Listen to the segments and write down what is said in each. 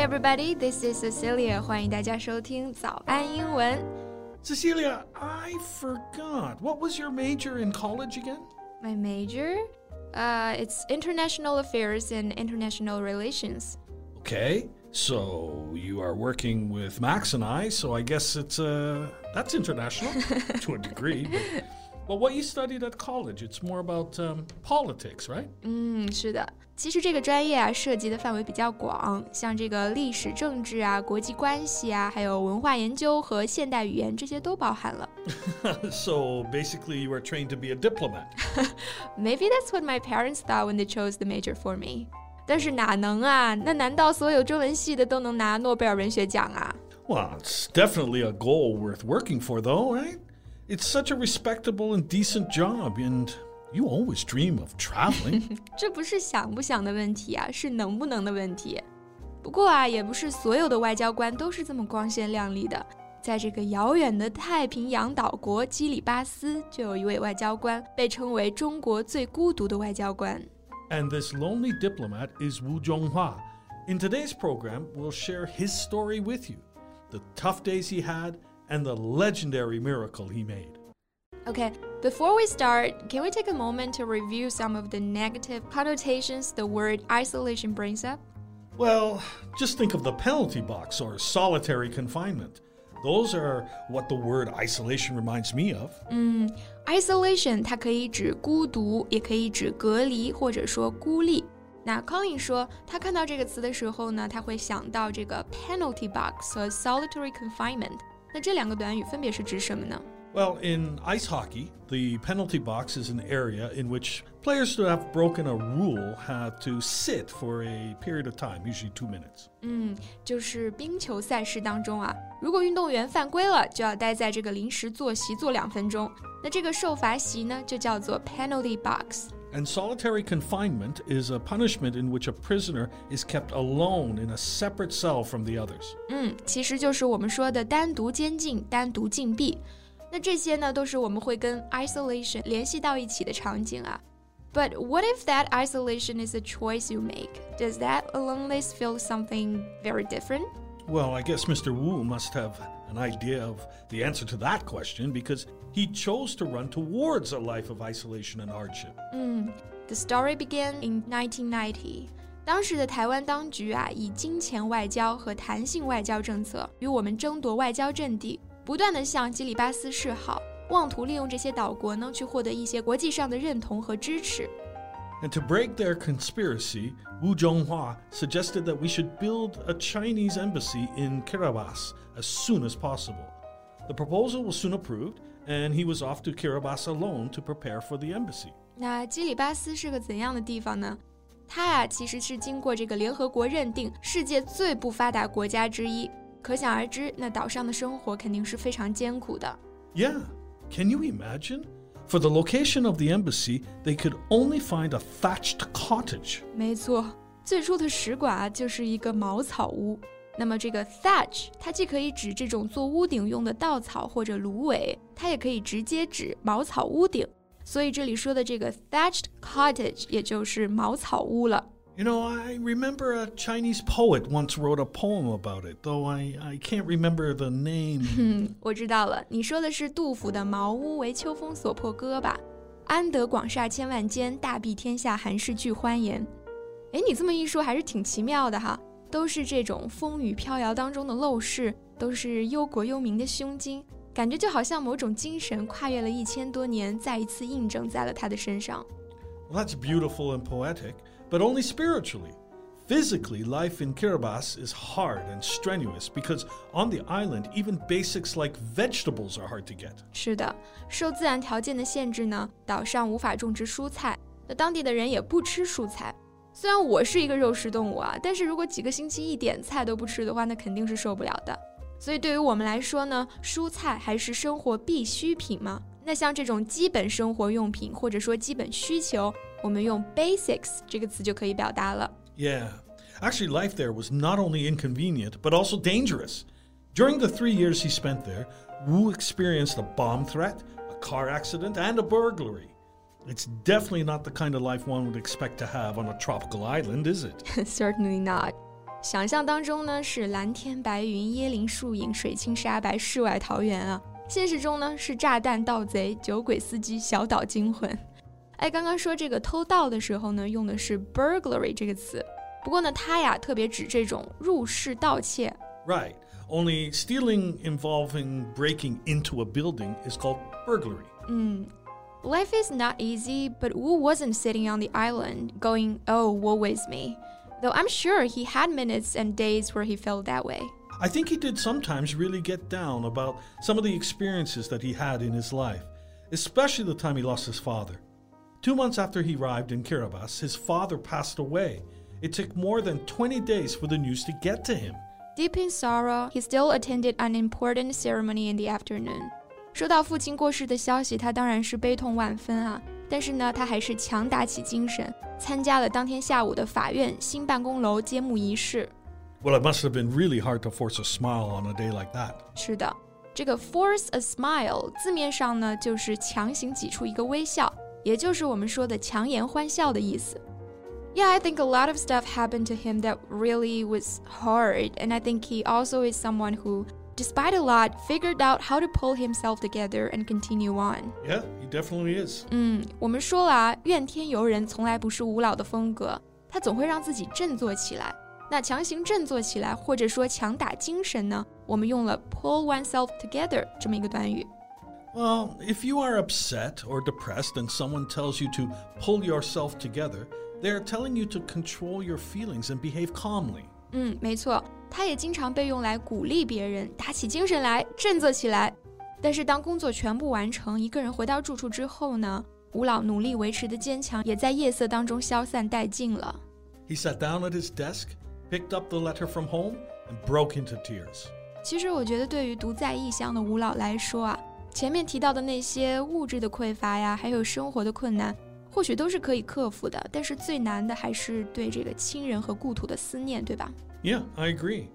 everybody. This is Cecilia. 欢迎大家收听早安英文。 Cecilia, I forgot. What was your major in college again? My major, uh, it's international affairs and international relations. Okay, so you are working with Max and I, so I guess it's uh that's international to a degree. But, well, what you studied at college, it's more about um, politics, right? 嗯，是的。其实这个专业啊，涉及的范围比较广，像这个历史、政治啊、国际关系啊，还有文化研究和现代语言，这些都包含了。 so basically, you are trained to be a diplomat. Maybe that's what my parents thought when they chose the major for me. 但是哪能啊？那难道所有中文系的都能拿诺贝尔文学奖啊？ Well, it's definitely a goal worth working for, though, right? It's such a respectable and decent job, and you always dream of traveling. 这不是想不想的问题啊，是能不能的问题。不过啊，也不是所有的外交官都是这么光鲜亮丽的。在这个遥远的太平洋岛国基里巴斯，就有一位外交官被称为中国最孤独的外交官。 And this lonely diplomat is Wu Zhonghua. In today's program, we'll share his story with you the tough days he had and the legendary miracle he made. Okay, before we start, can we take a moment to review some of the negative connotations the word isolation brings up? Well, just think of the penalty box or solitary confinement. Those are what the word isolation reminds me of. Isolation 它可以指孤独，也可以指隔离，或者说孤立。那 Colin 说，他看到这个词的时候呢，他会想到这个 penalty box 和 solitary confinement。 那这两个短语分别是指什么呢？ Well, in ice hockey, the penalty box is an area in which players who have broken a rule have to sit for a period of time, usually two minutes. 嗯，就是冰球赛事当中啊，如果运动员犯规了，就要待在这个临时坐席坐两分钟。那这个受罚席呢，就叫做 penalty box。 And solitary confinement is a punishment in which a prisoner is kept alone in a separate cell from the others. 嗯，其实就是我们说的单独监禁、单独禁闭。那这些呢，都是我们会跟 isolation 联系到一起的场景啊。But what if that isolation is a choice you make? Does that aloneness feel something very different? Well, I guess Mr. Wu must have an idea of the answer to that question because he chose to run towards a life of isolation and hardship. The story began in 1990. 当时的台湾当局啊，以金钱外交和弹性外交政策与我们争夺外交阵地，不断地向基里巴斯示好，妄图利用这些岛国呢，去获得一些国际上的认同和支持。 And to break their conspiracy, Wu Zhonghua suggested that we should build a Chinese embassy in Kiribati as soon as possible. The proposal was soon approved, and he was off to Kiribati alone to prepare for the embassy. 那基里巴斯是个怎样的地方呢？它啊，其实是经过这个联合国认定世界最不发达国家之一。可想而知，那岛上的生活肯定是非常艰苦的。 Yeah, can you imagine? For the location of the embassy, they could only find a thatched cottage. 没错，最初的使馆啊，就是一个茅草屋。那么这个 thatch，它既可以指这种做屋顶用的稻草或者芦苇，它也可以直接指茅草屋顶。所以这里说的这个 thatched cottage，也就是茅草屋了。You know, I remember a Chinese poet once wrote a poem about it, though I, I can't remember the name. 嗯，我知道了，你说的是杜甫的《茅屋为秋风所破歌》吧？安得广厦千万间，大庇天下寒士俱欢颜。哎，你这么一说，还是挺奇妙的哈。都是这种风雨飘摇当中的陋室，都是忧国忧民的胸襟，感觉就好像某种精神跨越了一千多年，再一次印证在了他的身上。 Well, that's beautiful and poetic, but only spiritually. Physically, life in Kiribati is hard and strenuous because on the island, even basics like vegetables are hard to get. 是的，受自然条件的限制呢，岛上无法种植蔬菜，那当地的人也不吃蔬菜。虽然我是一个肉食动物啊，但是如果几个星期一点菜都不吃的话，那肯定是受不了的。所以对于我们来说呢，蔬菜还是生活必需品嘛。那像这种基本生活用品或者说基本需求， 我们用 basics 这个词就可以表达了。 Yeah. Actually, life there was not only inconvenient, but also dangerous. During the three years he spent there, Wu experienced a bomb threat, a car accident, and a burglary. It's definitely not the kind of life one would expect to have on a tropical island, is it? Certainly not。 想象当中呢是蓝天白云、椰林树影、水清沙白、世外桃源啊。现实中呢是炸弹、盗贼、酒鬼司机、小岛惊魂。 哎，刚刚说这个偷盗的时候呢，用的是 burglary 这个词。不过呢，它呀特别指这种入室盗窃。Right. Only stealing involving breaking into a building is called burglary. Mm. Life is not easy, but Wu wasn't sitting on the island going, oh, woe is me. Though I'm sure he had minutes and days where he felt that way. I think he did sometimes really get down about some of the experiences that he had in his life, especially the time he lost his father. Two months after he arrived in Kiribati, his father passed away. It took more than 20 days for the news to get to him. Deep in sorrow, he still attended an important ceremony in the afternoon. 收到父亲过世的消息，他当然是悲痛万分啊。但是呢，他还是强打起精神，参加了当天下午的法院新办公楼揭幕仪式。Well, it must have been really hard to force a smile on a day like that. 是的，这个 force a smile 字面上呢就是强行挤出一个微笑。 也就是我们说的强颜欢笑的意思。Yeah, I think a lot of stuff happened to him that really was hard, and I think he also is someone who, despite a lot, figured out how to pull himself together and continue on. Yeah, he definitely is. 嗯，我们说了啊，怨天尤人从来不是吴老的风格，他总会让自己振作起来。那强行振作起来，或者说强打精神呢？我们用了 pull oneself together 这么一个短语。 well, if you are upset or depressed and someone tells you to pull yourself together, they are telling you to control your feelings and behave calmly. 嗯，没错，它也经常被用来鼓励别人，打起精神来，振作起来。但是当工作全部完成，一个人回到住处之后呢，吴老努力维持的坚强也在夜色当中消散殆尽了。He sat down at his desk, picked up the letter from home, and broke into tears. 其实我觉得，对于独在异乡的吴老来说啊。 前面提到的那些物质的匮乏呀，还有生活的困难，或许都是可以克服的。但是最难的还是对这个亲人和故土的思念，对吧？Yeah, I agree.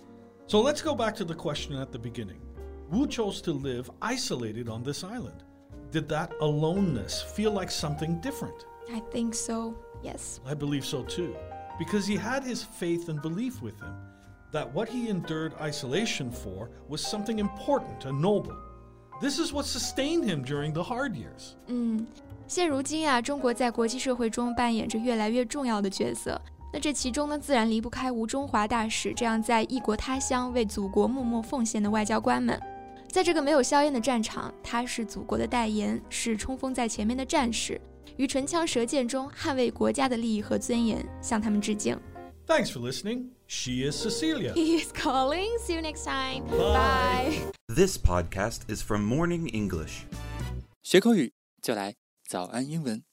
So let's go back to the question at the beginning. Wu chose to live isolated on this island. Did that aloneness feel like something different? I think so. Yes. I believe so too. Because he had his faith and belief with him that what he endured isolation for was something important and noble. This is what sustained him during the hard years. 嗯，现如今啊，中国在国际社会中扮演着越来越重要的角色。那这其中呢，自然离不开吴中华大使这样在异国他乡为祖国默默奉献的外交官们。在这个没有硝烟的战场，他是祖国的代言，是冲锋在前面的战士，于唇枪舌剑中捍卫国家的利益和尊严，向他们致敬。Thanks for listening. She is Cecilia. He is Colin. See you next time. Bye. Bye. This podcast is from Morning English. 学口语就来早安英文。